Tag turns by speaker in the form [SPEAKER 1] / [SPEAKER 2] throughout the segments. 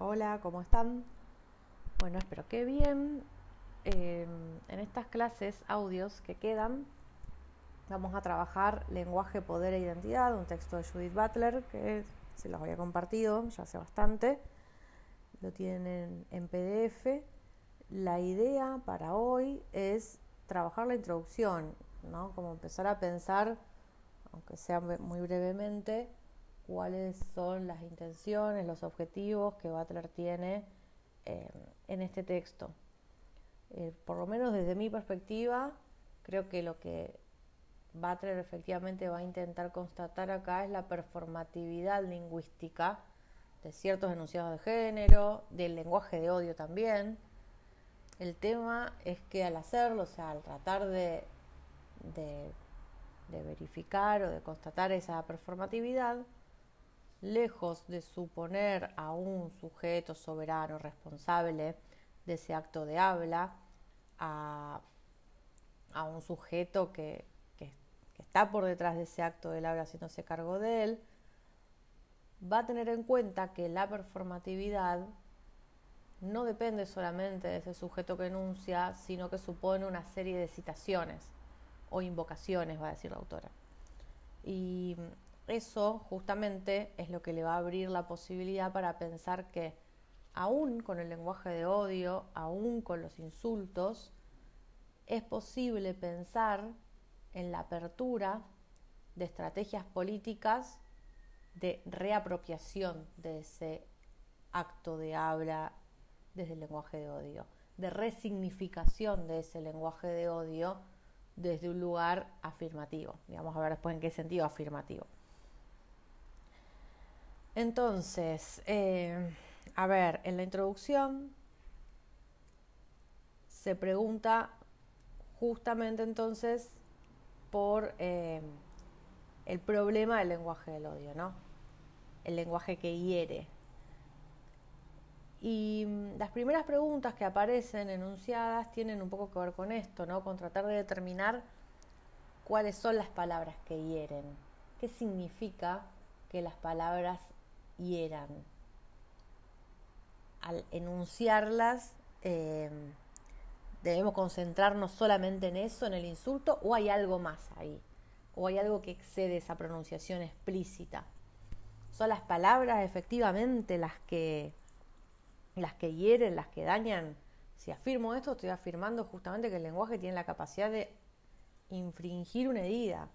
[SPEAKER 1] Hola, ¿cómo están? Bueno, espero que bien. Eh, en estas clases audios que quedan, vamos a trabajar lenguaje, poder e identidad, un texto de Judith Butler que se los había compartido ya hace bastante. Lo tienen en PDF. La idea para hoy es trabajar la introducción, ¿no? Como empezar a pensar, aunque sea muy brevemente, cuáles son las intenciones, los objetivos que Butler tiene eh, en este texto. Eh, por lo menos desde mi perspectiva, creo que lo que Butler efectivamente va a intentar constatar acá es la performatividad lingüística de ciertos enunciados de género, del lenguaje de odio también. El tema es que al hacerlo, o sea, al tratar de, de verificar o de constatar esa performatividad, lejos de suponer a un sujeto soberano responsable de ese acto de habla, a, un sujeto que, que, está por detrás de ese acto del habla haciéndose cargo de él, va a tener en cuenta que la performatividad no depende solamente de ese sujeto que enuncia, sino que supone una serie de citaciones o invocaciones, va a decir la autora. Y eso justamente es lo que le va a abrir la posibilidad para pensar que aún con el lenguaje de odio, aún con los insultos, es posible pensar en la apertura de estrategias políticas de reapropiación de ese acto de habla desde el lenguaje de odio, de resignificación de ese lenguaje de odio desde un lugar afirmativo. Vamos a ver después en qué sentido afirmativo. Entonces, eh, a ver, en la introducción se pregunta justamente entonces por eh, el problema del lenguaje del odio, ¿no? El lenguaje que hiere. Y mm, las primeras preguntas que aparecen enunciadas tienen un poco que ver con esto, ¿no? Con tratar de determinar cuáles son las palabras que hieren. ¿Qué significa que las palabras hieran. Al enunciarlas, eh, debemos concentrarnos solamente en eso, en el insulto, o hay algo más ahí, o hay algo que excede esa pronunciación explícita. Son las palabras efectivamente las que las que hieren, las que dañan. Si afirmo esto, estoy afirmando justamente que el lenguaje tiene la capacidad de infringir una herida.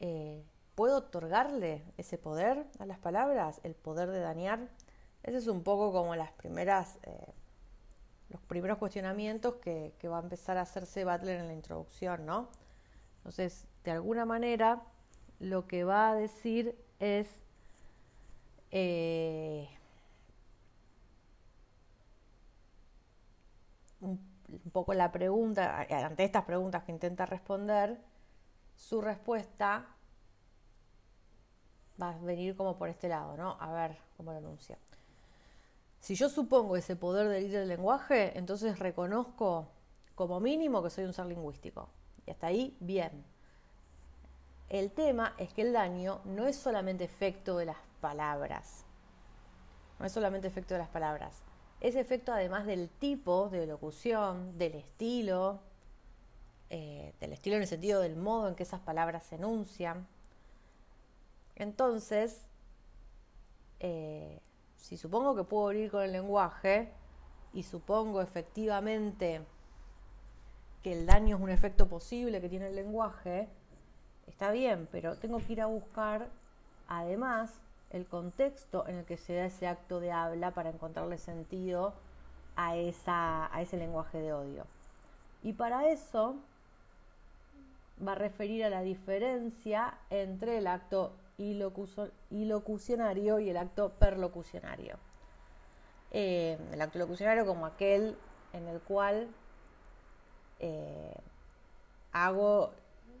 [SPEAKER 1] Eh, ¿Puedo otorgarle ese poder a las palabras, el poder de dañar? Ese es un poco como las primeras, eh, los primeros cuestionamientos que, va a empezar a hacerse Butler en la introducción, ¿no? Entonces, de alguna manera, lo que va a decir es eh, un, un poco la pregunta, ante estas preguntas que intenta responder, su respuesta va a venir como por este lado, ¿no? A ver cómo lo anuncia. Si yo supongo ese poder de ir del lenguaje, entonces reconozco como mínimo que soy un ser lingüístico. Y hasta ahí, bien. El tema es que el daño no es solamente efecto de las palabras. No es solamente efecto de las palabras. Es efecto además del tipo de locución, del estilo, eh, del estilo en el sentido del modo en que esas palabras se enuncian entonces, eh, si supongo que puedo abrir con el lenguaje y supongo efectivamente que el daño es un efecto posible que tiene el lenguaje, está bien, pero tengo que ir a buscar además el contexto en el que se da ese acto de habla para encontrarle sentido a, a ese lenguaje de odio. Y para eso va a referir a la diferencia entre el acto ilocucionario y el acto perlocucionario. Eh, el acto locucionario como aquel en el cual eh, hago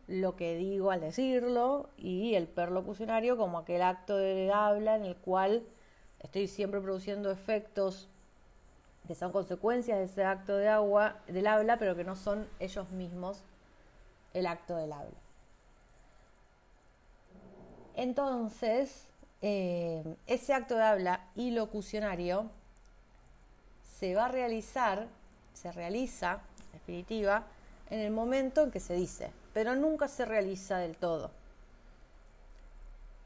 [SPEAKER 1] lo que digo al decirlo y el perlocucionario como aquel acto de habla en el cual estoy siempre produciendo efectos que son consecuencias de ese acto de agua, del habla, pero que no son ellos mismos el acto del habla. Entonces, eh, ese acto de habla y locucionario se va a realizar, se realiza, en definitiva, en el momento en que se dice, pero nunca se realiza del todo.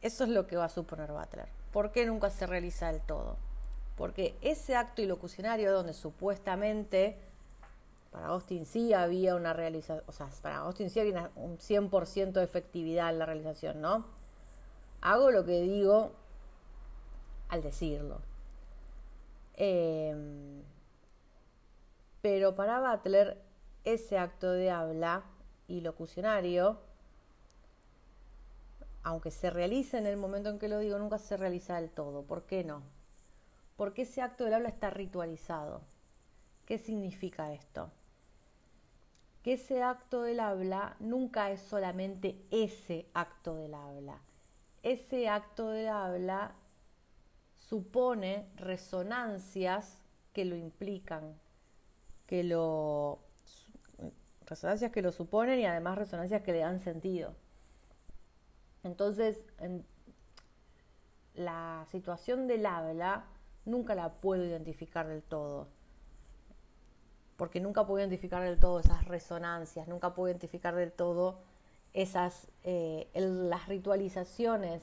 [SPEAKER 1] Eso es lo que va a suponer Butler. ¿Por qué nunca se realiza del todo? Porque ese acto ilocucionario donde supuestamente para Austin sí había una realización, o sea, para Austin sí había un 100% de efectividad en la realización, ¿no? Hago lo que digo al decirlo. Em, pero para Butler, ese acto de habla y locucionario, aunque se realiza en el momento en que lo digo, nunca se realiza del todo. ¿Por qué no? Porque ese acto del habla está ritualizado. ¿Qué significa esto? Que ese acto del habla nunca es solamente ese acto del habla. Ese acto del habla supone resonancias que lo implican, que lo resonancias que lo suponen y además resonancias que le dan sentido. Entonces, en la situación del habla nunca la puedo identificar del todo, porque nunca puedo identificar del todo esas resonancias, nunca puedo identificar del todo esas eh, las ritualizaciones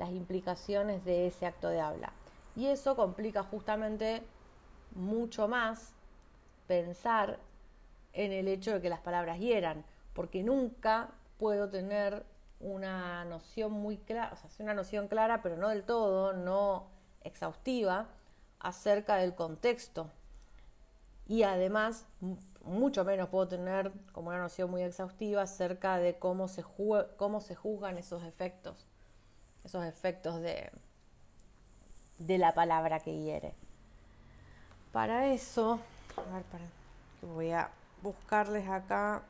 [SPEAKER 1] las implicaciones de ese acto de habla. Y eso complica justamente mucho más pensar en el hecho de que las palabras hieran, porque nunca puedo tener una noción muy clara, o sea, una noción clara, pero no del todo, no exhaustiva, acerca del contexto. Y además, mucho menos puedo tener como una noción muy exhaustiva acerca de cómo se, cómo se juzgan esos efectos esos efectos de, de la palabra que hiere. Para eso, voy a buscarles acá.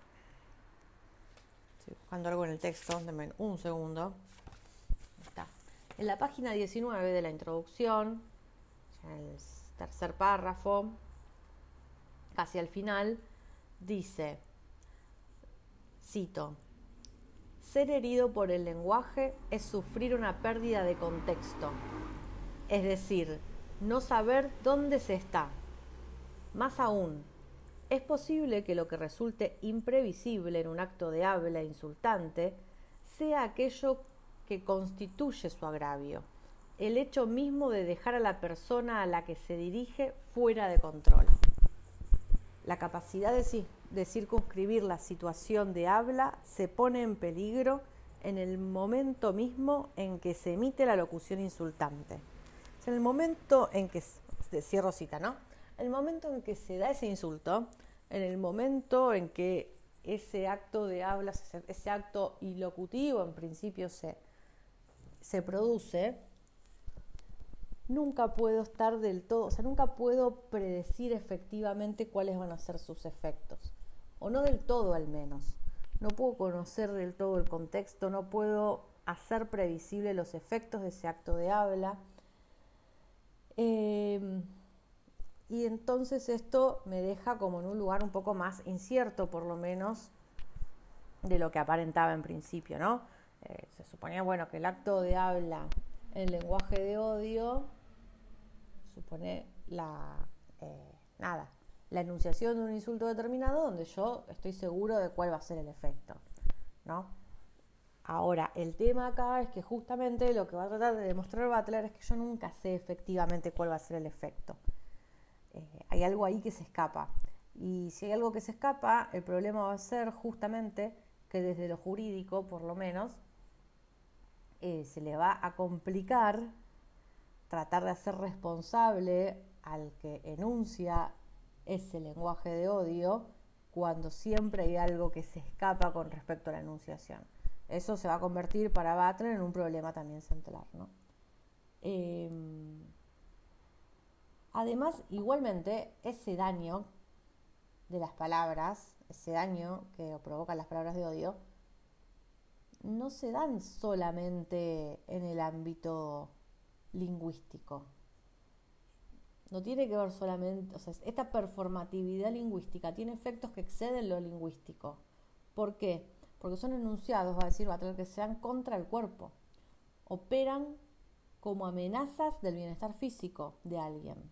[SPEAKER 1] Estoy buscando algo en el texto, denme un segundo. Está. En la página 19 de la introducción, el tercer párrafo, casi al final, dice, cito, ser herido por el lenguaje es sufrir una pérdida de contexto, es decir, no saber dónde se está. Más aún, es posible que lo que resulte imprevisible en un acto de habla insultante sea aquello que constituye su agravio, el hecho mismo de dejar a la persona a la que se dirige fuera de control. La capacidad de de circunscribir la situación de habla se pone en peligro en el momento mismo en que se emite la locución insultante. en el momento en que, cierro cita, ¿no? El momento en que se da ese insulto, en el momento en que ese acto de habla, ese acto ilocutivo en principio se, se produce, nunca puedo estar del todo, o sea, nunca puedo predecir efectivamente cuáles van a ser sus efectos o no del todo al menos. No puedo conocer del todo el contexto, no puedo hacer previsible los efectos de ese acto de habla. Em, y entonces esto me deja como en un lugar un poco más incierto, por lo menos, de lo que aparentaba en principio, ¿no? Eh, se suponía, bueno, que el acto de habla en lenguaje de odio supone la, eh, nada, la enunciación de un insulto determinado donde yo estoy seguro de cuál va a ser el efecto, ¿no? Ahora, el tema acá es que justamente lo que va a tratar de demostrar Butler es que yo nunca sé efectivamente cuál va a ser el efecto. Eh, hay algo ahí que se escapa. Y si hay algo que se escapa, el problema va a ser justamente que desde lo jurídico, por lo menos, eh, se le va a complicar tratar de hacer responsable al que enuncia ese lenguaje de odio cuando siempre hay algo que se escapa con respecto a la enunciación. Eso se va a convertir para Butler en un problema también central. Em, además, igualmente, ese daño de las palabras, ese daño que provocan las palabras de odio, no se dan solamente en el ámbito lingüístico no tiene que ver solamente, o sea, esta performatividad lingüística tiene efectos que exceden lo lingüístico. ¿Por qué? Porque son enunciados, va a decir, va a tener que sean contra el cuerpo. Operan como amenazas del bienestar físico de alguien.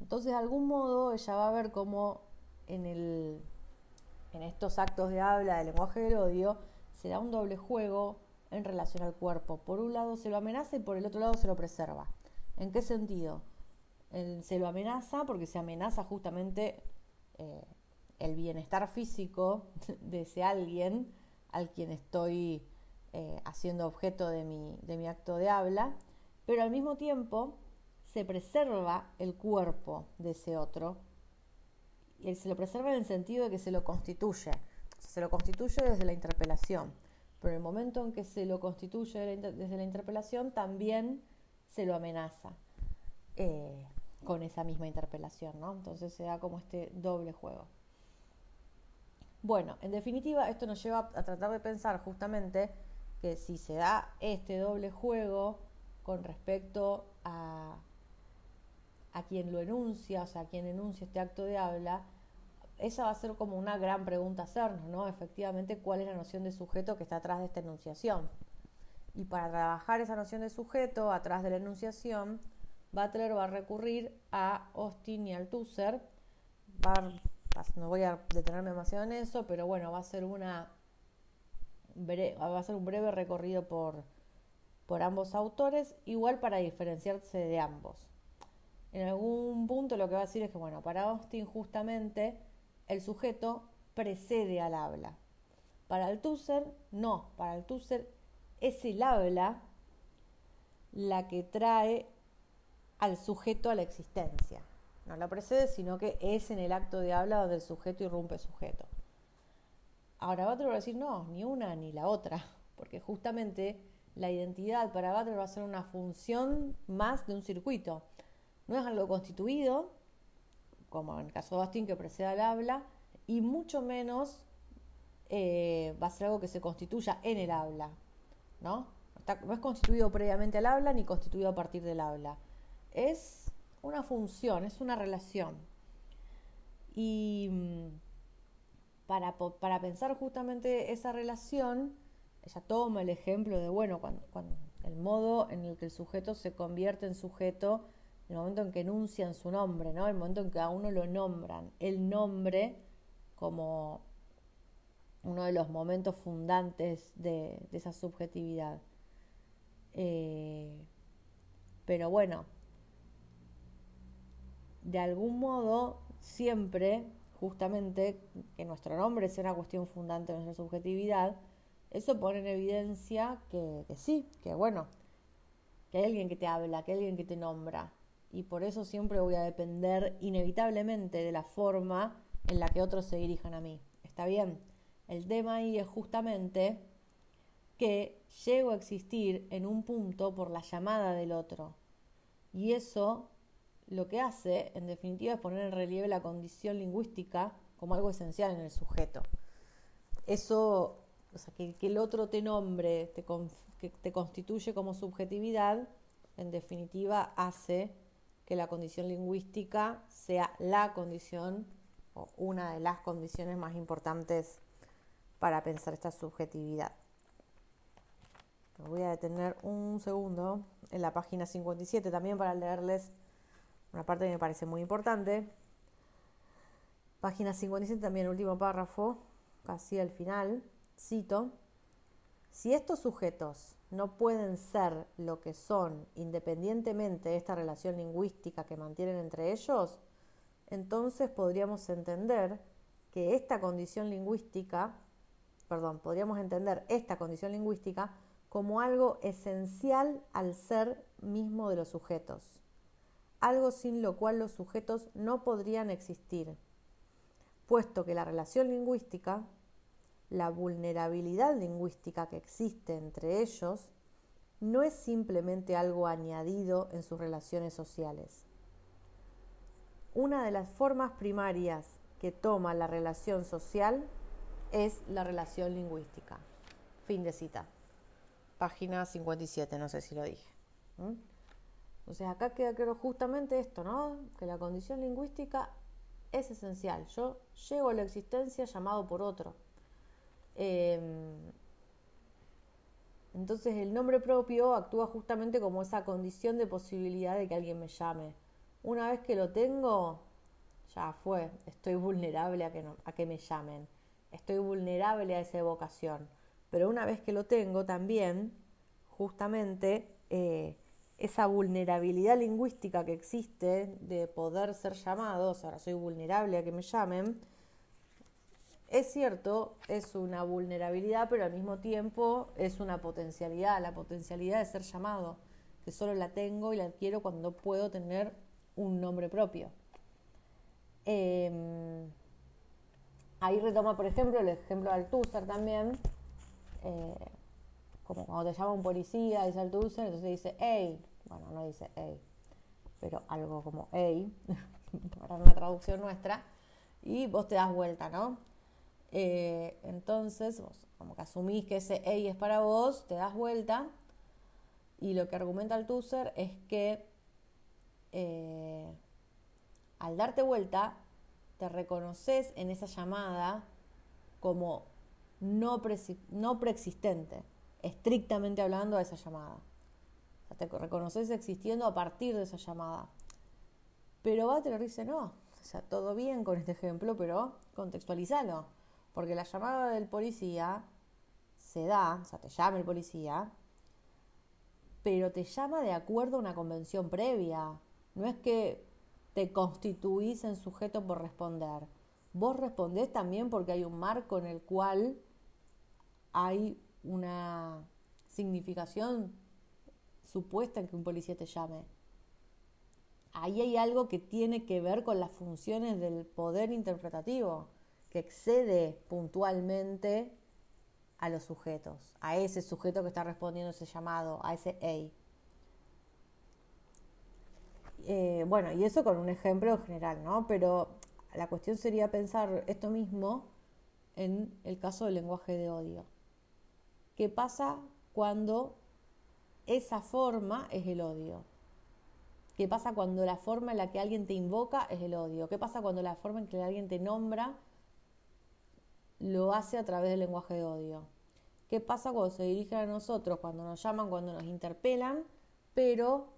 [SPEAKER 1] Entonces, de algún modo, ella va a ver cómo en, el, en estos actos de habla del lenguaje del odio se da un doble juego en relación al cuerpo. Por un lado se lo amenaza y por el otro lado se lo preserva. ¿En qué sentido? se lo amenaza porque se amenaza justamente eh, el bienestar físico de ese alguien al quien estoy eh, haciendo objeto de mi, de mi acto de habla, pero al mismo tiempo se preserva el cuerpo de ese otro. Y se lo preserva en el sentido de que se lo constituye. Se lo constituye desde la interpelación. Pero en el momento en que se lo constituye desde la interpelación, también se lo amenaza eh, con esa misma interpelación, ¿no? Entonces se da como este doble juego. Bueno, en definitiva, esto nos lleva a tratar de pensar justamente que si se da este doble juego con respecto a, a quien lo enuncia, o sea, a quien enuncia este acto de habla, esa va a ser como una gran pregunta hacernos, ¿no? Efectivamente, ¿cuál es la noción de sujeto que está atrás de esta enunciación? Y para trabajar esa noción de sujeto atrás de la enunciación, Butler va a recurrir a Austin y Althusser. No voy a detenerme demasiado en eso, pero bueno, va a ser una un breve recorrido por, por ambos autores, igual para diferenciarse de ambos. En algún punto lo que va a decir es que, bueno, para Austin justamente el sujeto precede al habla. Para Althusser, no, para Althusser es el habla la que trae al sujeto a la existencia. No la precede, sino que es en el acto de habla donde el sujeto irrumpe sujeto. Ahora Butler va a decir, no, ni una ni la otra, porque justamente la identidad para Butler va a ser una función más de un circuito. No es algo constituido, como en el caso de Austin que precede al habla, y mucho menos eh, va a ser algo que se constituya en el habla, ¿no? no es constituido previamente al habla ni constituido a partir del habla. Es una función, es una relación. Y mm, para, para pensar justamente esa relación, ella toma el ejemplo de, bueno, cuando, el modo en el que el sujeto se convierte en sujeto, el momento en que enuncian su nombre, ¿no? El momento en que a uno lo nombran, el nombre como uno de los momentos fundantes de, esa subjetividad. Eh, pero bueno, de algún modo siempre, justamente, que nuestro nombre sea una cuestión fundante de nuestra subjetividad, eso pone en evidencia que, sí, que bueno, que hay alguien que te habla, que hay alguien que te nombra. Y por eso siempre voy a depender inevitablemente de la forma en la que otros se dirijan a mí. ¿Está bien? El tema ahí es justamente que llego a existir en un punto por la llamada del otro. Y eso lo que hace, en definitiva, es poner en relieve la condición lingüística como algo esencial en el sujeto. Eso, o sea, que, el otro te nombre, te, que te constituye como subjetividad, en definitiva, hace que la condición lingüística sea la condición o una de las condiciones más importantes para pensar esta subjetividad. Me voy a detener un segundo en la página 57 también para leerles una parte que me parece muy importante. Página 57, también último párrafo, casi al final, cito, si estos sujetos no pueden ser lo que son independientemente de esta relación lingüística que mantienen entre ellos, entonces podríamos entender que esta condición lingüística, perdón, podríamos entender esta condición lingüística como algo esencial al ser mismo de los sujetos algo sin lo cual los sujetos no podrían existir, puesto que la relación lingüística, la vulnerabilidad lingüística que existe entre ellos, no es simplemente algo añadido en sus relaciones sociales. Una de las formas primarias que toma la relación social es la relación lingüística. Fin de cita. Página 57, no sé si lo dije. Entonces acá queda claro justamente esto, ¿no? Que la condición lingüística es esencial. Yo llego a la existencia llamado por otro. Em, Entonces el nombre propio actúa justamente como esa condición de posibilidad de que alguien me llame. Una vez que lo tengo, ya fue, estoy vulnerable a que, a que me llamen, estoy vulnerable a esa evocación. Pero una vez que lo tengo también, justamente eh, esa vulnerabilidad lingüística que existe de poder ser llamado, o sea, soy vulnerable a que me llamen, es cierto, es una vulnerabilidad, pero al mismo tiempo es una potencialidad, la potencialidad de ser llamado, que solo la tengo y la adquiero cuando puedo tener un nombre propio. Em, ahí retoma, por ejemplo, el ejemplo de Althusser también, eh, como cuando te llama un policía, dice Althusser, entonces dice, hey, bueno, no dice hey, pero algo como hey, para una traducción nuestra, y vos te das vuelta, ¿no? Eh, entonces, como que asumís que ese hey es para vos, te das vuelta, y lo que argumenta Althusser es que eh, al darte vuelta, te reconoces en esa llamada como no, no preexistente, estrictamente hablando de esa llamada. te reconoces existiendo a partir de esa llamada. Pero Butler dice, no, o sea, todo bien con este ejemplo, pero contextualizalo. Porque la llamada del policía se da, o sea, te llama el policía, pero te llama de acuerdo a una convención previa. No es que te constituís en sujeto por responder. Vos respondés también porque hay un marco en el cual hay una significación supuesta en que un policía te llame. Ahí hay algo que tiene que ver con las funciones del poder interpretativo, que excede puntualmente a los sujetos, a ese sujeto que está respondiendo ese llamado, a ese A. Eh, bueno, y eso con un ejemplo general, ¿no? Pero la cuestión sería pensar esto mismo en el caso del lenguaje de odio. ¿Qué pasa cuando esa forma es el odio? ¿Qué pasa cuando la forma en la que alguien te invoca es el odio? ¿Qué pasa cuando la forma en que alguien te nombra lo hace a través del lenguaje de odio? ¿Qué pasa cuando se dirigen a nosotros, cuando nos llaman, cuando nos interpelan, pero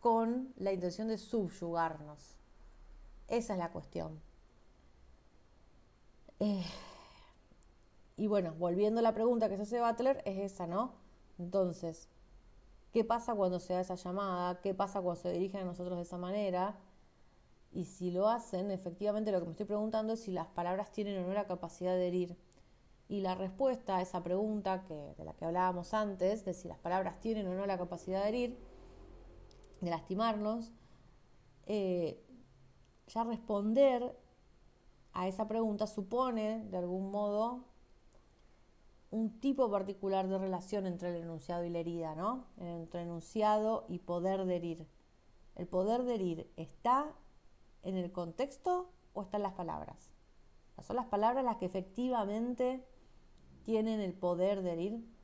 [SPEAKER 1] con la intención de subyugarnos. Esa es la cuestión. Eh, y bueno, volviendo a la pregunta que se hace Butler, es esa, ¿no? Entonces, ¿qué pasa cuando se da esa llamada? ¿Qué pasa cuando se dirigen a nosotros de esa manera? Y si lo hacen, efectivamente lo que me estoy preguntando es si las palabras tienen o no la capacidad de herir. Y la respuesta a esa pregunta que, de la que hablábamos antes, de si las palabras tienen o no la capacidad de herir, de lastimarnos, eh, ya responder a esa pregunta supone, de algún modo, un tipo particular de relación entre el enunciado y la herida, ¿no? Entre enunciado y poder de herir. ¿El poder de herir está en el contexto o está en las palabras? Son las palabras las que efectivamente tienen el poder de herir.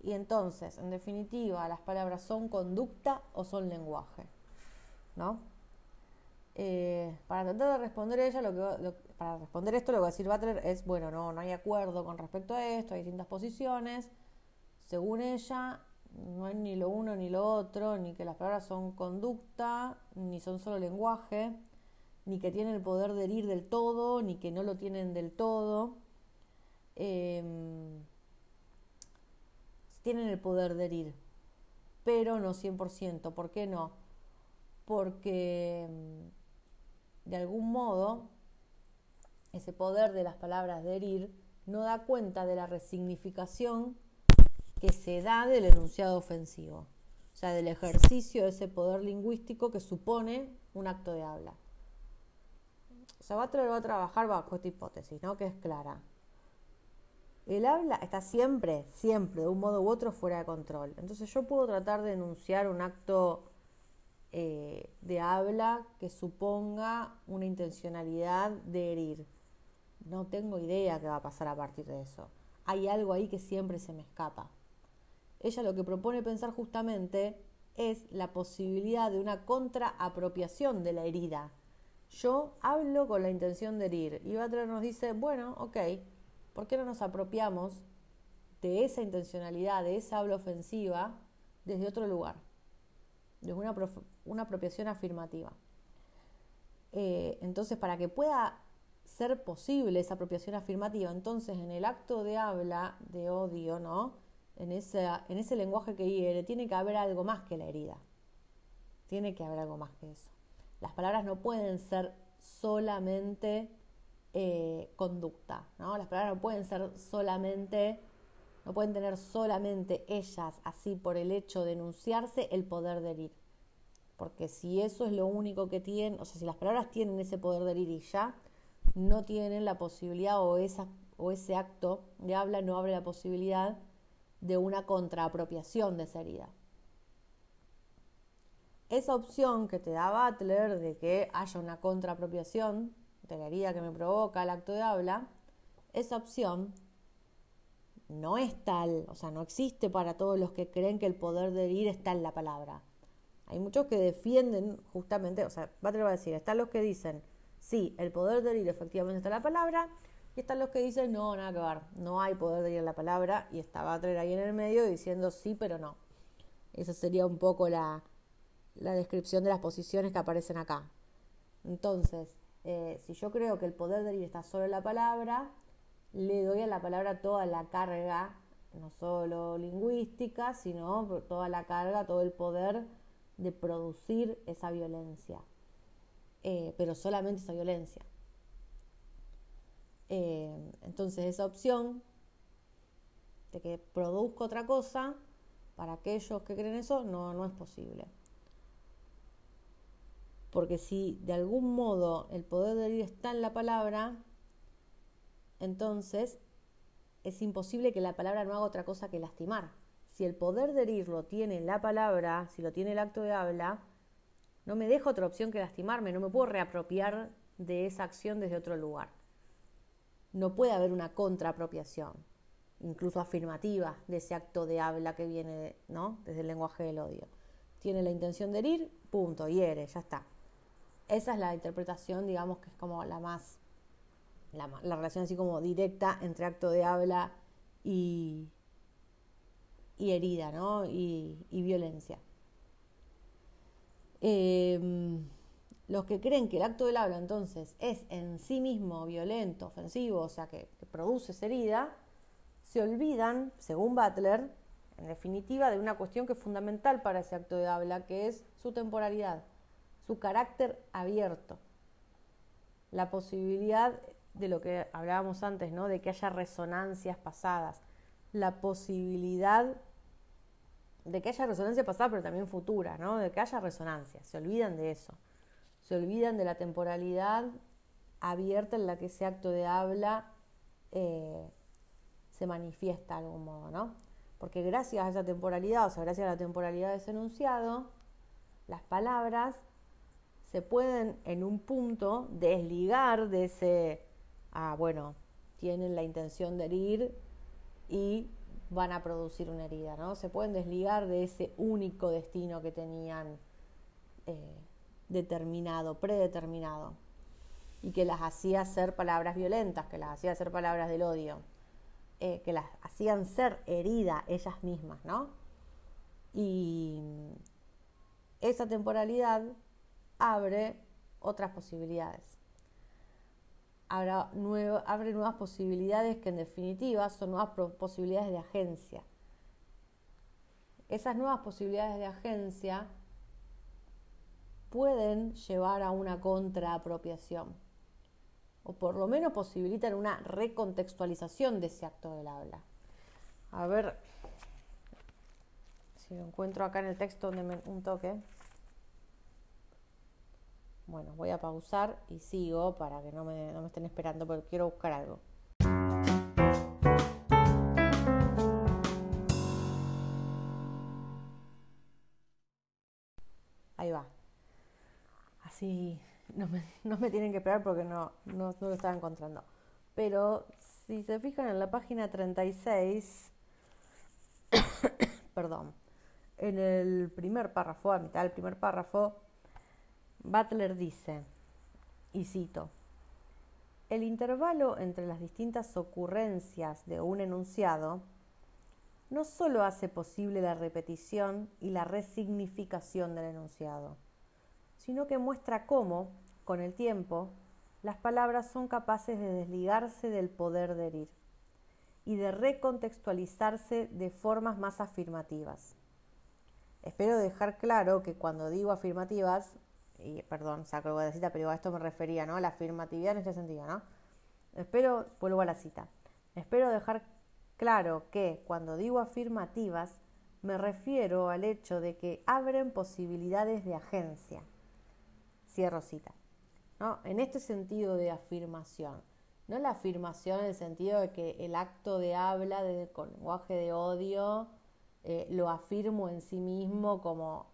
[SPEAKER 1] Y entonces, en definitiva, las palabras son conducta o son lenguaje. ¿No? Eh, para tratar de responder ella, para responder esto, lo que va a decir Butler es, bueno, no, no hay acuerdo con respecto a esto, hay distintas posiciones. Según ella, no hay ni lo uno ni lo otro, ni que las palabras son conducta, ni son solo lenguaje, ni que tienen el poder de herir del todo, ni que no lo tienen del todo. Eh, tienen el poder de herir, pero no 100%. ¿Por qué no? Porque mm, de algún modo ese poder de las palabras de herir no da cuenta de la resignificación que se da del enunciado ofensivo, o sea, del ejercicio de ese poder lingüístico que supone un acto de habla. O sea, va a trabajar bajo esta hipótesis, ¿no? Que es clara. El habla está siempre, siempre, de un modo u otro, fuera de control. Entonces yo puedo tratar de enunciar un acto eh, de habla que suponga una intencionalidad de herir. No tengo idea qué va a pasar a partir de eso. Hay algo ahí que siempre se me escapa. Ella lo que propone pensar justamente es la posibilidad de una contraapropiación de la herida. Yo hablo con la intención de herir y Butler nos dice, bueno, ok, ¿Por qué no nos apropiamos de esa intencionalidad, de esa habla ofensiva, desde otro lugar, desde una, una apropiación afirmativa. Eh, entonces, para que pueda ser posible esa apropiación afirmativa, entonces en el acto de habla de odio, ¿no? En, en ese lenguaje que hiere, tiene que haber algo más que la herida. Tiene que haber algo más que eso. Las palabras no pueden ser solamente eh, conducta, ¿no? Las palabras no pueden ser solamente, no pueden tener solamente ellas, así por el hecho de enunciarse, el poder de herir. Porque si eso es lo único que tienen, o sea, si las palabras tienen ese poder de herir y ya, no tienen la posibilidad o, esa, o ese acto de habla no abre la posibilidad de una contraapropiación de esa herida. Esa opción que te da Butler de que haya una contraapropiación de la que me provoca el acto de habla, esa opción no es tal, o sea, no existe para todos los que creen que el poder de herir está en la palabra. Hay muchos que defienden justamente, o sea, Butler va a decir, están los que dicen, sí, el poder de herir efectivamente está en la palabra, y están los que dicen, no, nada que ver, no hay poder de herir en la palabra, y está Butler ahí en el medio diciendo sí, pero no. Esa sería un poco la, la descripción de las posiciones que aparecen acá. Entonces, eh, si yo creo que el poder de ir está solo en la palabra, le doy a la palabra toda la carga, no solo lingüística, sino toda la carga, todo el poder de producir esa violencia, eh, pero solamente esa violencia. Eh, entonces esa opción de que produzca otra cosa, para aquellos que creen eso, no, no es posible. Porque si de algún modo el poder de herir está en la palabra, entonces es imposible que la palabra no haga otra cosa que lastimar. Si el poder de herir lo tiene la palabra, si lo tiene el acto de habla, no me deja otra opción que lastimarme, no me puedo reapropiar de esa acción desde otro lugar. No puede haber una contraapropiación, incluso afirmativa, de ese acto de habla que viene ¿no? desde el lenguaje del odio. Tiene la intención de herir, punto, hiere, ya está. Esa es la interpretación, digamos, que es como la más, la, relación así como directa entre acto de habla y, y herida, ¿no? Y, violencia. Em, los que creen que el acto del habla entonces es en sí mismo violento, ofensivo, o sea, que, que produce esa herida, se olvidan, según Butler, en definitiva, de una cuestión que es fundamental para ese acto de habla, que es su temporalidad su carácter abierto, la posibilidad de lo que hablábamos antes, ¿no? de que haya resonancias pasadas, la posibilidad de que haya resonancia pasada, pero también futura, ¿no? de que haya resonancia, se olvidan de eso, se olvidan de la temporalidad abierta en la que ese acto de habla eh, se manifiesta de algún modo, ¿no? Porque gracias a esa temporalidad, o sea, gracias a la temporalidad de ese enunciado, las palabras se pueden en un punto desligar de ese, ah, bueno, tienen la intención de herir y van a producir una herida, ¿no? Se pueden desligar de ese único destino que tenían eh, determinado, predeterminado, y que las hacía ser palabras violentas, que las hacía ser palabras del odio, eh, que las hacían ser herida ellas mismas, ¿no? Y esa temporalidad abre otras posibilidades. abre nuevas posibilidades que en definitiva son nuevas posibilidades de agencia. Esas nuevas posibilidades de agencia pueden llevar a una contraapropiación o por lo menos posibilitan una recontextualización de ese acto del habla. A ver si lo encuentro acá en el texto donde me, un toque. Bueno, voy a pausar y sigo para que no me, no me estén esperando porque quiero buscar algo. Ahí va. Así no me, no me tienen que esperar porque no, no, no, lo estaba encontrando. Pero si se fijan en la página 36, perdón, en el primer párrafo, a mitad del primer párrafo, Butler dice, y cito, el intervalo entre las distintas ocurrencias de un enunciado no solo hace posible la repetición y la resignificación del enunciado, sino que muestra cómo, con el tiempo, las palabras son capaces de desligarse del poder de herir y de recontextualizarse de formas más afirmativas. Espero dejar claro que cuando digo afirmativas, y perdón, saco algo de la cita, pero a esto me refería, ¿no? La afirmatividad en este sentido, ¿no? Espero, vuelvo a la cita, espero dejar claro que cuando digo afirmativas, me refiero al hecho de que abren posibilidades de agencia. Cierro cita. ¿no? En este sentido de afirmación. No la afirmación en el sentido de que el acto de habla de, con lenguaje de odio eh, lo afirmo en sí mismo como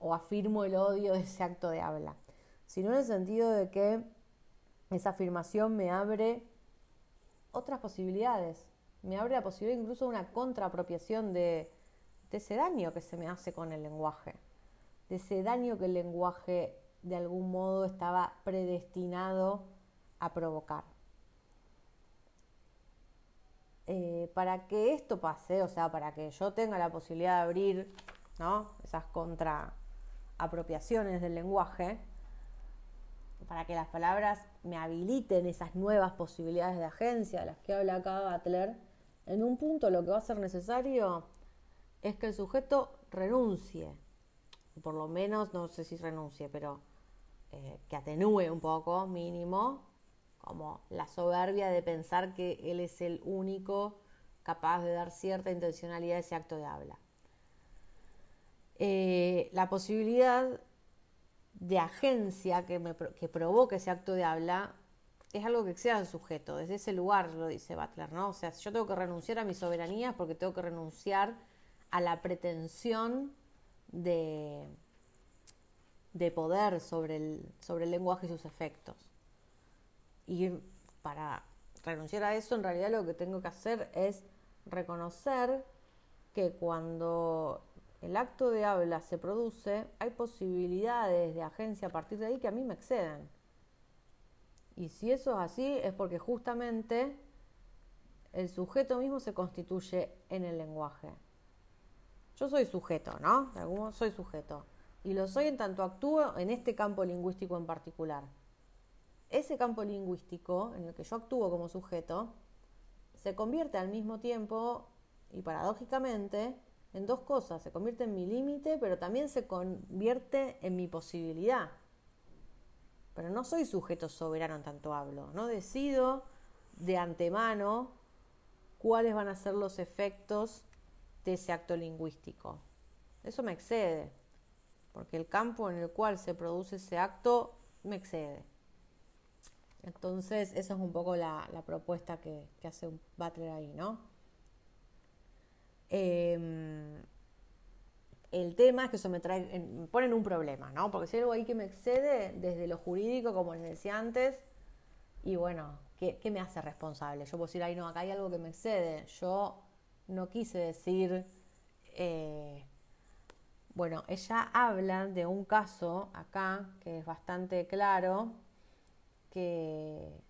[SPEAKER 1] o afirmo el odio de ese acto de habla, sino en el sentido de que esa afirmación me abre otras posibilidades, me abre la posibilidad incluso de una contraapropiación de, de ese daño que se me hace con el lenguaje, de ese daño que el lenguaje de algún modo estaba predestinado a provocar. Eh, para que esto pase, o sea, para que yo tenga la posibilidad de abrir ¿no? esas contraapropiaciones del lenguaje, para que las palabras me habiliten esas nuevas posibilidades de agencia de las que habla acá Butler, en un punto lo que va a ser necesario es que el sujeto renuncie, por lo menos, no sé si renuncie, pero eh, que atenúe un poco, mínimo, como la soberbia de pensar que él es el único capaz de dar cierta intencionalidad a ese acto de habla. Eh, la posibilidad de agencia que, me, provoque ese acto de habla es algo que exceda al sujeto, desde ese lugar lo dice Butler, ¿no? O sea, yo tengo que renunciar a mi soberanía porque tengo que renunciar a la pretensión de, de poder sobre el, sobre el lenguaje y sus efectos. Y para renunciar a eso, en realidad lo que tengo que hacer es reconocer que cuando el acto de habla se produce, hay posibilidades de agencia a partir de ahí que a mí me exceden. Y si eso es así, es porque justamente el sujeto mismo se constituye en el lenguaje. Yo soy sujeto, ¿no? De algún modo soy sujeto y lo soy en tanto actúo en este campo lingüístico en particular. Ese campo lingüístico en el que yo actúo como sujeto se convierte al mismo tiempo y paradójicamente en dos cosas. Se convierte en mi límite, pero también se convierte en mi posibilidad. Pero no soy sujeto soberano tanto hablo. No decido de antemano cuáles van a ser los efectos de ese acto lingüístico. Eso me excede porque el campo en el cual se produce ese acto me excede. Entonces, esa es un poco la, propuesta que, hace Butler ahí, ¿no? Em, el tema es que eso me trae, me pone en un problema, ¿no? Porque si hay algo ahí que me excede, desde lo jurídico, como les decía antes, y bueno, ¿qué, ¿qué, me hace responsable? Yo puedo decir, ay, no, acá hay algo que me excede. Yo no quise decir, eh, bueno, ella habla de un caso acá que es bastante claro, que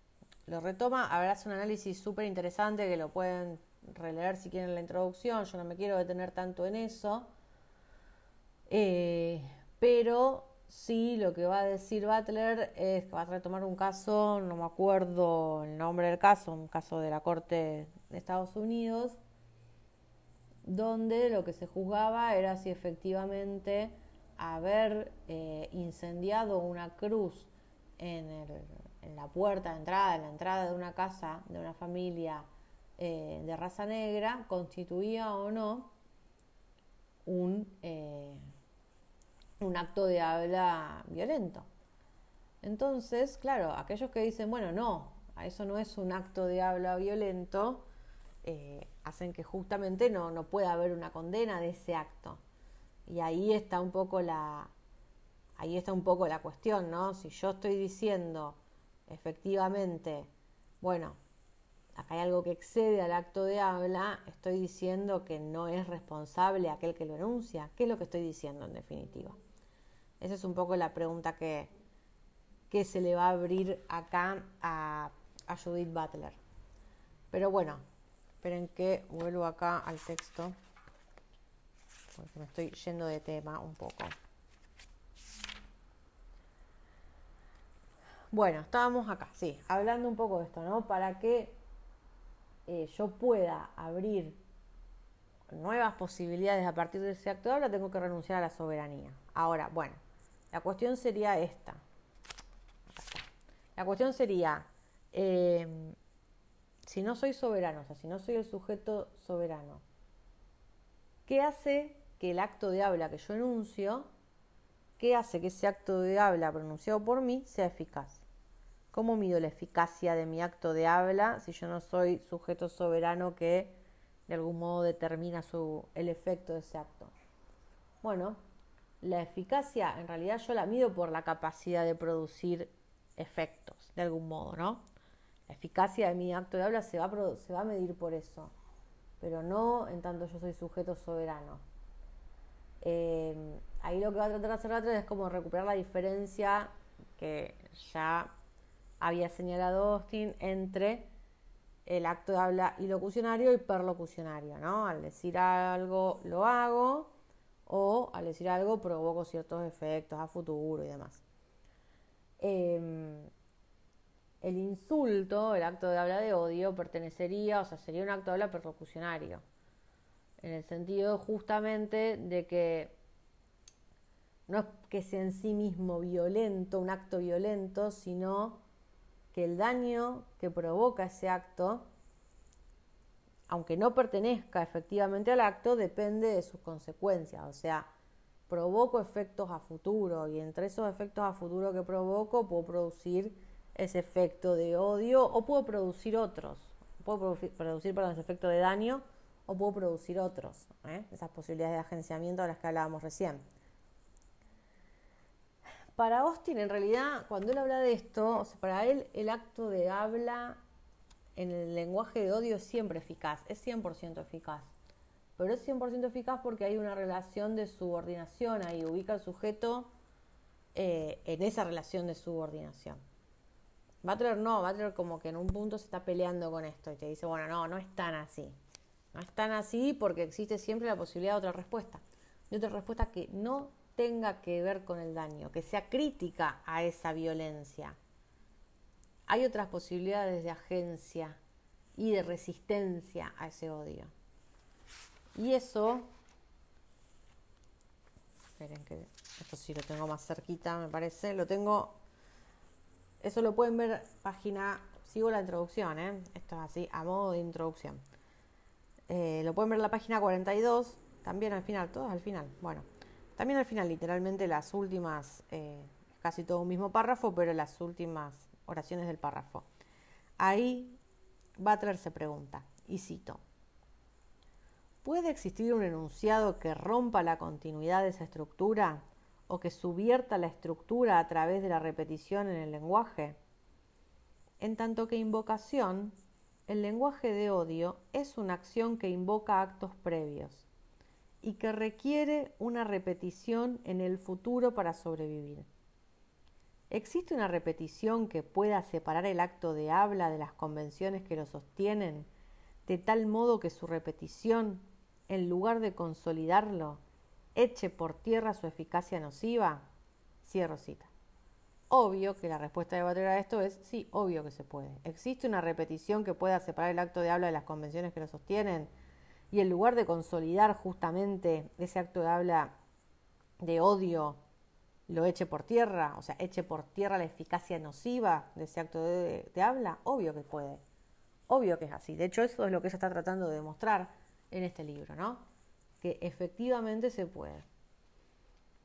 [SPEAKER 1] lo retoma, habrá un análisis súper interesante que lo pueden releer si quieren la introducción, yo no me quiero detener tanto en eso, eh, pero sí lo que va a decir Butler es que va a retomar un caso, no me acuerdo el nombre del caso, un caso de la Corte de Estados Unidos, donde lo que se juzgaba era si efectivamente haber eh, incendiado una cruz en, la puerta de entrada, en la entrada de una casa de una familia eh, de raza negra, constituía o no un, eh, un acto de habla violento. Entonces, claro, aquellos que dicen, bueno, no, eso no es un acto de habla violento, eh, hacen que justamente no, no pueda haber una condena de ese acto. Y ahí está un poco la, ahí está un poco la cuestión, ¿no? Si yo estoy diciendo efectivamente, bueno, hay algo que excede al acto de habla, estoy diciendo que no es responsable aquel que lo enuncia. ¿Qué es lo que estoy diciendo en definitiva? Esa es un poco la pregunta que, que se le va a abrir acá a, a Judith Butler. Pero bueno, Esperen que vuelvo acá al texto, porque me estoy yendo de tema un poco. Bueno, estábamos acá, sí, hablando un poco de esto, ¿no? Para que eh, yo pueda abrir nuevas posibilidades a partir de ese acto de tengo que renunciar a la soberanía. Ahora, bueno, la cuestión sería esta. La cuestión sería, eh, si no soy soberano, o sea, si no soy el sujeto soberano, ¿qué hace que el acto de habla que yo enuncio, qué hace que ese acto de habla pronunciado por mí sea eficaz? ¿Cómo mido la eficacia de mi acto de habla si yo no soy sujeto soberano que de algún modo determina el efecto de ese acto? Bueno, la eficacia en realidad yo la mido por la capacidad de producir efectos, de algún modo, ¿no? La eficacia de mi acto de habla se va a, medir por eso, pero no en tanto yo soy sujeto soberano. Eh, ahí lo que va a tratar de hacer la es como recuperar la diferencia que ya había señalado Austin entre el acto de habla ilocucionario y perlocucionario, ¿no? Al decir algo lo hago o al decir algo provoco ciertos efectos a futuro y demás. Em, el insulto, el acto de habla de odio, pertenecería, o sea, sería un acto de habla perlocucionario, en el sentido justamente de que no es que sea en sí mismo violento, un acto violento, sino que el daño que provoca ese acto, aunque no pertenezca efectivamente al acto, depende de sus consecuencias. O sea, provoco efectos a futuro y entre esos efectos a futuro que provoco puedo producir ese efecto de odio o puedo producir otros. Puedo producir, perdón, ese efecto de daño o puedo producir otros. ¿eh? Esas posibilidades de agenciamiento de las que hablábamos recién para Austin, en realidad, cuando él habla de esto, para él el acto de habla en el lenguaje de odio es siempre eficaz, es 100% eficaz. Pero es 100% eficaz porque hay una relación de subordinación ahí, ubica al sujeto eh, en esa relación de subordinación. Butler no, Butler como que en un punto se está peleando con esto y te dice, bueno, no, no es tan así. No es tan así porque existe siempre la posibilidad de otra respuesta. De otra respuesta que no tenga que ver con el daño, que sea crítica a esa violencia. Hay otras posibilidades de agencia y de resistencia a ese odio. Y eso, esperen que esto sí lo tengo más cerquita, me parece, lo tengo, eso lo pueden ver página, sigo la introducción, ¿eh? esto es así, a modo de introducción. Eh, lo pueden ver en la página 42, también al final, todos al final, bueno. También al final, literalmente las últimas, eh, casi todo un mismo párrafo, pero las últimas oraciones del párrafo. Ahí Butler se pregunta, y cito, ¿puede existir un enunciado que rompa la continuidad de esa estructura o que subvierta la estructura a través de la repetición en el lenguaje? En tanto que invocación, el lenguaje de odio es una acción que invoca actos previos y que requiere una repetición en el futuro para sobrevivir. ¿Existe una repetición que pueda separar el acto de habla de las convenciones que lo sostienen, de tal modo que su repetición, en lugar de consolidarlo, eche por tierra su eficacia nociva? Cierro cita. Obvio que la respuesta de Butler a esto es sí, obvio que se puede. ¿Existe una repetición que pueda separar el acto de habla de las convenciones que lo sostienen? Y en lugar de consolidar justamente ese acto de habla de odio, lo eche por tierra, o sea, eche por tierra la eficacia nociva de ese acto de, habla, obvio que puede, obvio que es así. De hecho, eso es lo que se está tratando de demostrar en este libro, ¿no? Que efectivamente se puede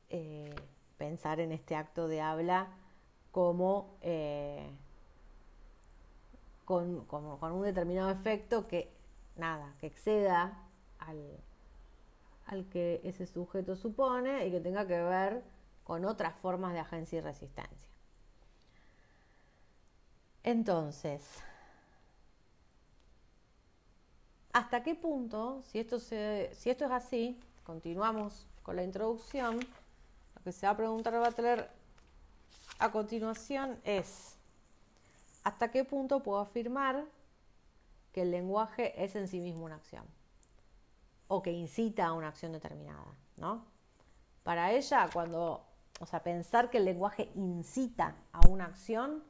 [SPEAKER 1] eh, pensar en este acto de habla como, eh, con, con un determinado efecto que nada, que exceda al, que ese sujeto supone y que tenga que ver con otras formas de agencia y resistencia. Entonces, ¿hasta qué punto, si esto, se, si esto es así, continuamos con la introducción, lo que se va a preguntar Butler a continuación es, ¿hasta qué punto puedo afirmar que el lenguaje es en sí mismo una acción o que incita a una acción determinada, ¿no? Para ella, cuando, o sea, pensar que el lenguaje incita a una acción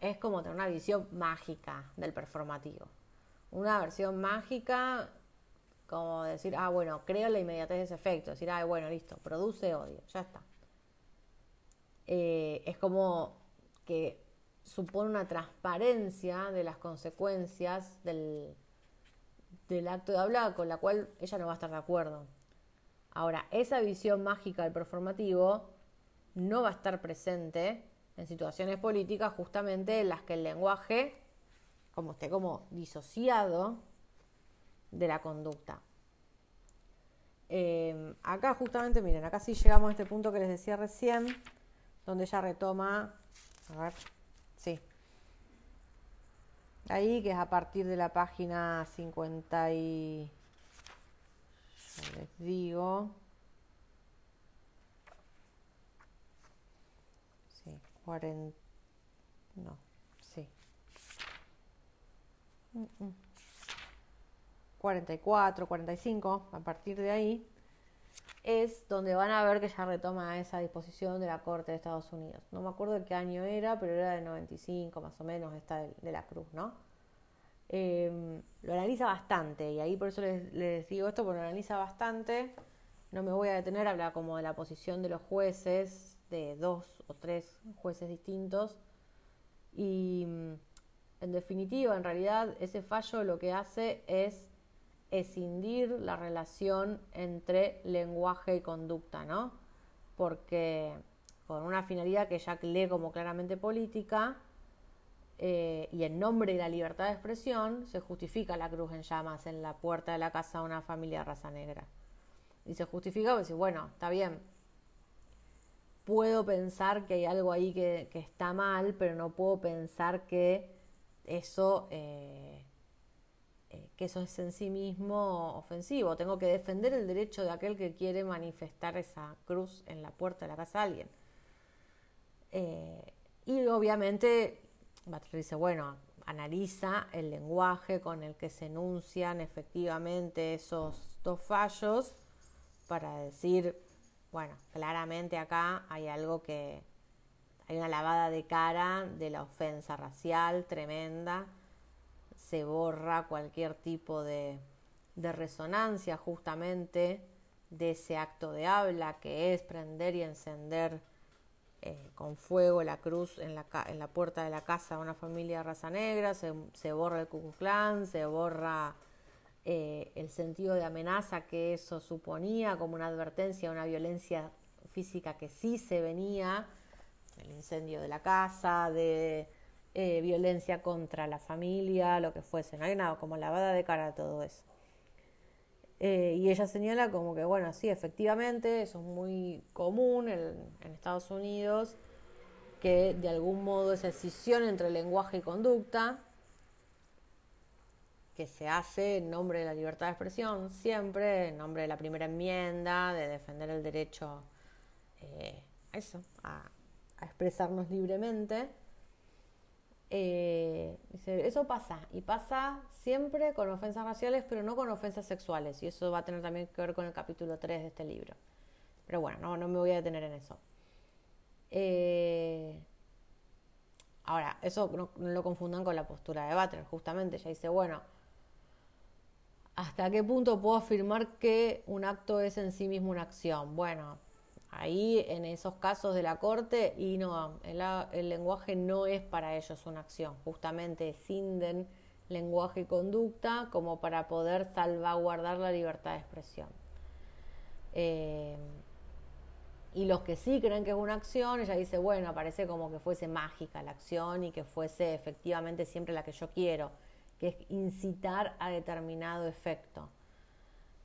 [SPEAKER 1] es como tener una visión mágica del performativo. Una versión mágica como decir, ah, bueno, creo la inmediatez de ese efecto, decir, ah, bueno, listo, produce odio, ya está. Eh, es como que supone una transparencia de las consecuencias del, del acto de hablar con la cual ella no va a estar de acuerdo. Ahora, esa visión mágica del performativo no va a estar presente en situaciones políticas justamente en las que el lenguaje, como esté como disociado de la conducta. Eh, acá justamente, miren, acá sí llegamos a este punto que les decía recién, donde ella retoma, a ver, sí, ahí que es a partir de la página 50 y, les digo, sí, 40, no, sí. Mm, mm. 44, 45, a partir de ahí, es donde van a ver que ya retoma esa disposición de la Corte de Estados Unidos. No me acuerdo de qué año era, pero era del 95 más o menos, esta de, la Cruz, ¿no? Em, lo analiza bastante y ahí por eso les, les, digo esto, porque lo analiza bastante. No me voy a detener, habla como de la posición de los jueces, de dos o tres jueces distintos. Y en definitiva, en realidad, ese fallo lo que hace es escindir la relación entre lenguaje y conducta, ¿no? Porque con una finalidad que Jack lee como claramente política eh, y en nombre de la libertad de expresión se justifica la cruz en llamas en la puerta de la casa de una familia de raza negra. Y se justifica porque bueno, está bien, puedo pensar que hay algo ahí que, está mal, pero no puedo pensar que eso... Eh, eh, que eso es en sí mismo ofensivo. Tengo que defender el derecho de aquel que quiere manifestar esa cruz en la puerta de la casa de alguien. Eh, y obviamente, Butler dice, bueno, analiza el lenguaje con el que se enuncian efectivamente esos dos fallos para decir, bueno, claramente acá hay algo que, hay una lavada de cara de la ofensa racial tremenda se borra cualquier tipo de, resonancia justamente de ese acto de habla que es prender y encender eh, con fuego la cruz en la, en la, puerta de la casa de una familia de raza negra, se, borra el Ku se borra eh, el sentido de amenaza que eso suponía como una advertencia, una violencia física que sí se venía, el incendio de la casa, de eh, violencia contra la familia, lo que fuese, no hay nada como lavada de cara a todo eso. Eh, y ella señala como que, bueno, sí, efectivamente, eso es muy común en, Estados Unidos, que de algún modo esa escisión entre lenguaje y conducta, que se hace en nombre de la libertad de expresión, siempre en nombre de la primera enmienda, de defender el derecho eh, a eso, a expresarnos libremente, eh, eso pasa, y pasa siempre con ofensas raciales, pero no con ofensas sexuales, y eso va a tener también que ver con el capítulo 3 de este libro. Pero bueno, no, no me voy a detener en eso. Eh, ahora, eso no, lo confundan con la postura de Butler, justamente, ella dice, bueno, ¿hasta qué punto puedo afirmar que un acto es en sí mismo una acción? Bueno, Ahí, en esos casos de la corte, y no, el, lenguaje no es para ellos una acción, justamente escinden lenguaje y conducta como para poder salvaguardar la libertad de expresión. Eh, y los que sí creen que es una acción, ella dice, bueno, parece como que fuese mágica la acción y que fuese efectivamente siempre la que yo quiero, que es incitar a determinado efecto.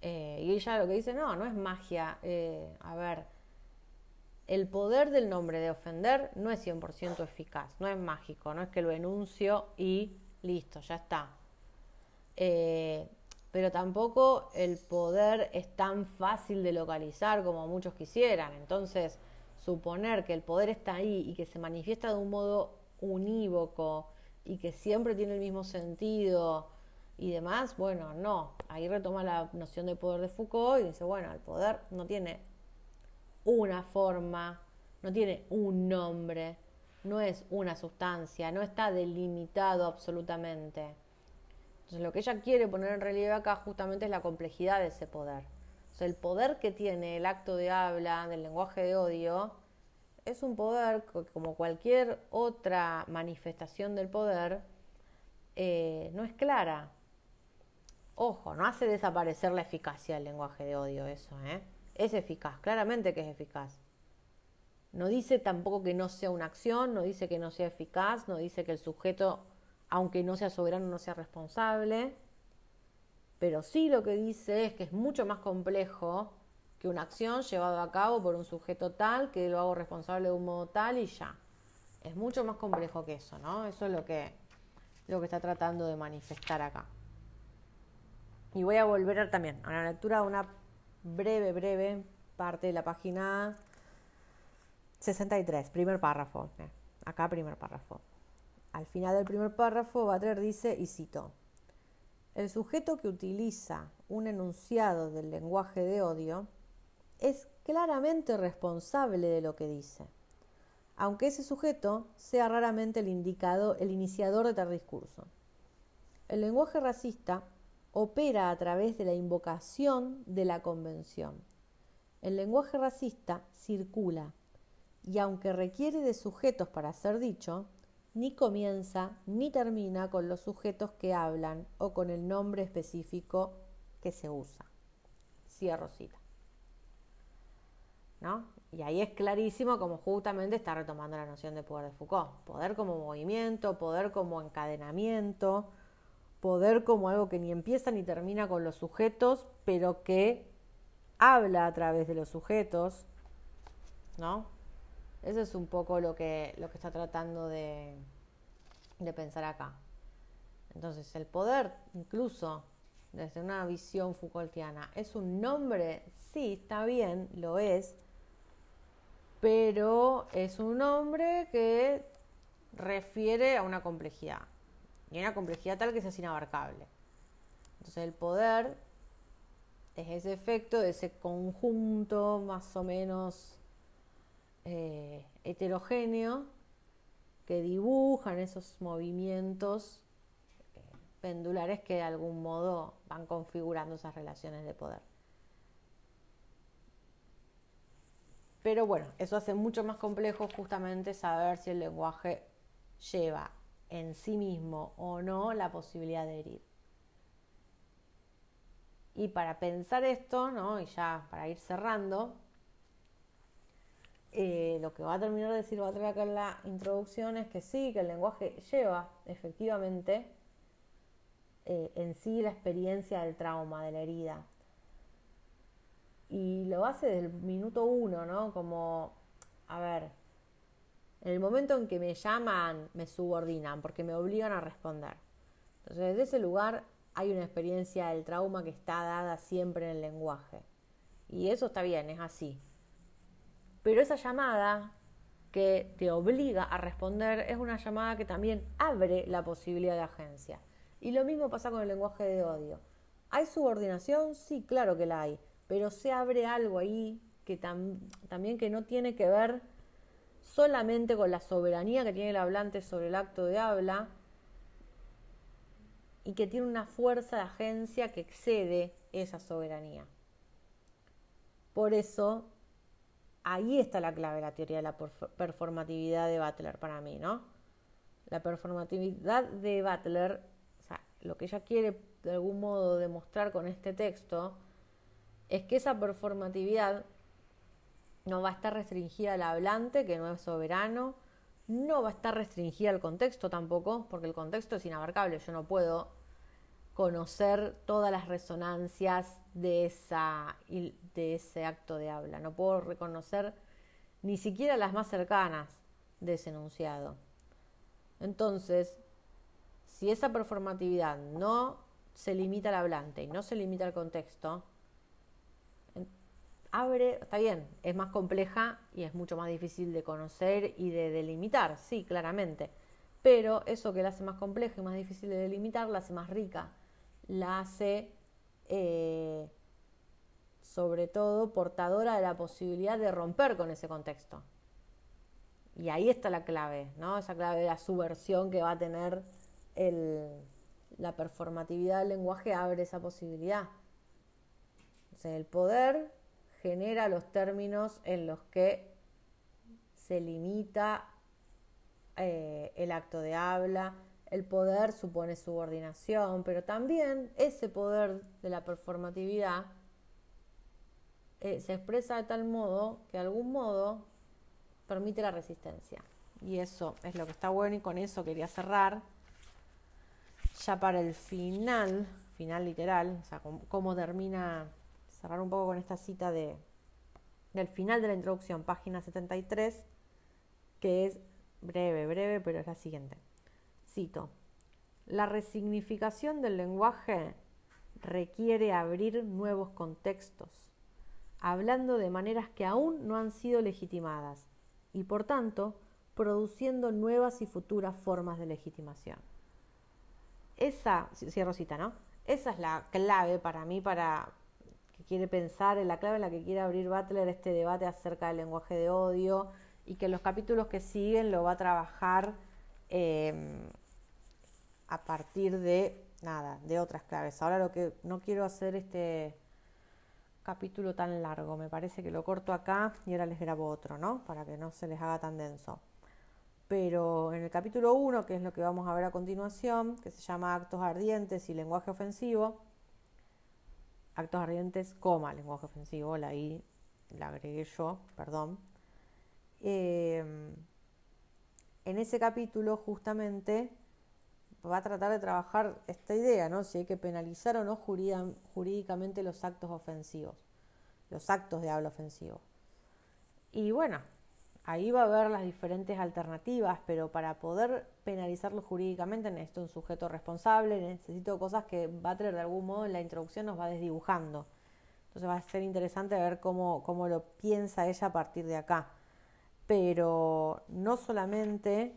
[SPEAKER 1] Eh, y ella lo que dice, no, no es magia. Eh, a ver, el poder del nombre de ofender no es 100% eficaz, no es mágico, no es que lo enuncio y listo, ya está. Eh, pero tampoco el poder es tan fácil de localizar como muchos quisieran. Entonces, suponer que el poder está ahí y que se manifiesta de un modo unívoco y que siempre tiene el mismo sentido y demás, bueno, no. Ahí retoma la noción de poder de Foucault y dice, bueno, el poder no tiene una forma, no tiene un nombre, no es una sustancia, no está delimitado absolutamente. Entonces lo que ella quiere poner en relieve acá justamente es la complejidad de ese poder. El poder que tiene el acto de habla, del lenguaje de odio, es un poder que, como cualquier otra manifestación del poder, eh, no es clara. Ojo, no hace desaparecer la eficacia del lenguaje de odio eso, ¿eh? Es eficaz, claramente que es eficaz. No dice tampoco que no sea una acción, no dice que no sea eficaz, no dice que el sujeto, aunque no sea soberano, no sea responsable. Pero sí lo que dice es que es mucho más complejo que una acción llevada a cabo por un sujeto tal, que lo hago responsable de un modo tal y ya. Es mucho más complejo que eso, ¿no? Eso es lo que, lo que está tratando de manifestar acá. Y voy a volver también a la lectura de una breve, breve parte de la página 63, primer párrafo. Eh, acá primer párrafo. Al final del primer párrafo, Butler dice, y cito, el sujeto que utiliza un enunciado del lenguaje de odio es claramente responsable de lo que dice, aunque ese sujeto sea raramente el indicado, el iniciador de tal discurso. El lenguaje racista opera a través de la invocación de la convención. El lenguaje racista circula y aunque requiere de sujetos para ser dicho, ni comienza ni termina con los sujetos que hablan o con el nombre específico que se usa. Cierro cita. Y ahí es clarísimo como justamente está retomando la noción de poder de Foucault. Poder como movimiento, poder como encadenamiento, poder como algo que ni empieza ni termina con los sujetos, pero que habla a través de los sujetos, ¿no? Eso es un poco lo que, lo que está tratando de, de pensar acá. Entonces, el poder, incluso desde una visión Foucaultiana, ¿es un nombre? Sí, está bien, lo es, pero es un nombre que refiere a una complejidad, y una complejidad tal que es inabarcable. Entonces el poder es ese efecto ese conjunto más o menos eh, heterogéneo que dibujan esos movimientos eh, pendulares que de algún modo van configurando esas relaciones de poder. Pero bueno, eso hace mucho más complejo justamente saber si el lenguaje lleva en sí mismo o no la posibilidad de herir. Y para pensar esto, ¿no? y ya para ir cerrando, eh, lo que va a terminar de decir, va a traer acá en la introducción es que sí, que el lenguaje lleva efectivamente eh, en sí la experiencia del trauma, de la herida y lo hace desde el minuto uno, ¿no? Como, a ver, en el momento en que me llaman, me subordinan, porque me obligan a responder. Entonces, desde ese lugar hay una experiencia del trauma que está dada siempre en el lenguaje. Y eso está bien, es así. Pero esa llamada que te obliga a responder es una llamada que también abre la posibilidad de agencia. Y lo mismo pasa con el lenguaje de odio. ¿Hay subordinación? Sí, claro que la hay pero se abre algo ahí que también que no tiene que ver solamente con la soberanía que tiene el hablante sobre el acto de habla y que tiene una fuerza de agencia que excede esa soberanía. Por eso, ahí está la clave de la teoría de la performatividad de Butler para mí, ¿no? La performatividad de Butler, o sea, lo que ella quiere de algún modo demostrar con este texto, es que esa performatividad no va a estar restringida al hablante, que no es soberano, no va a estar restringida al contexto tampoco, porque el contexto es inabarcable, yo no puedo conocer todas las resonancias de, esa, de ese acto de habla, no puedo reconocer ni siquiera las más cercanas de ese enunciado. Entonces, si esa performatividad no se limita al hablante y no se limita al contexto, abre, está bien, es más compleja y es mucho más difícil de conocer y de delimitar, sí, claramente. Pero eso que la hace más compleja y más difícil de delimitar, la hace más rica. la hace eh, sobre todo portadora de la posibilidad de romper con ese contexto. Y ahí está la clave, ¿no? Esa clave de la subversión que va a tener la performatividad del lenguaje abre esa posibilidad. el poder genera los términos en los que se limita eh, el acto de habla, el poder supone subordinación, pero también ese poder de la performatividad eh, se expresa de tal modo que de algún modo permite la resistencia. Y eso es lo que está bueno y con eso quería cerrar. Ya para el final, final literal, o sea, cómo, termina, cerrar un poco con esta cita de, del final de la introducción, página 73, que es breve, breve, pero es la siguiente. Cito, la resignificación del lenguaje requiere abrir nuevos contextos, hablando de maneras que aún no han sido legitimadas y por tanto produciendo nuevas y futuras formas de legitimación. Esa, cierro cita, ¿no? Esa es la clave para mí, para que quiere pensar, en la clave en la que quiere abrir Butler este debate acerca del lenguaje de odio y que los capítulos que siguen lo va a trabajar em, a partir de nada, de otras claves. Ahora lo que no quiero hacer este capítulo tan largo. Me parece que lo corto acá y ahora les grabo otro, ¿no? Para que no se les haga tan denso. Pero en el capítulo 1, que es lo que vamos a ver a continuación, que se llama Actos ardientes y lenguaje ofensivo, actos ardientes, coma, lenguaje ofensivo, la I la agregué yo, perdón. Em, en ese capítulo justamente va a tratar de trabajar esta idea, ¿no? Si hay que penalizar o no jurídicamente los actos ofensivos, los actos de habla ofensivo. Y bueno, ahí va a haber las diferentes alternativas, pero para poder penalizarlo jurídicamente necesito un sujeto responsable, necesito cosas que Butler de algún modo en la introducción nos va desdibujando. Entonces va a ser interesante ver cómo, cómo lo piensa ella a partir de acá. Pero no solamente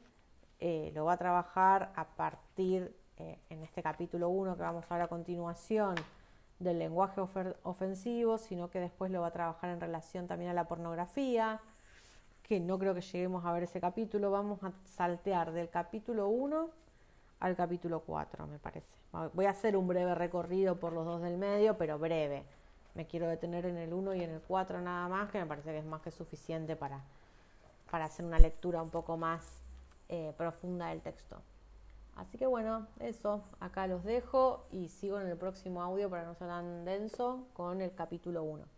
[SPEAKER 1] eh, lo va a trabajar a partir, eh, en este capítulo 1 que vamos a ver a continuación, del lenguaje ofensivo, sino que después lo va a trabajar en relación también a la pornografía, que no creo que lleguemos a ver ese capítulo. Vamos a saltear del capítulo 1 al capítulo 4, me parece. Voy a hacer un breve recorrido por los dos del medio, pero breve. Me quiero detener en el 1 y en el 4 nada más, que me parece que es más que suficiente para, para hacer una lectura un poco más eh, profunda del texto. Así que bueno, eso, acá los dejo y sigo en el próximo audio para no ser tan denso con el capítulo 1.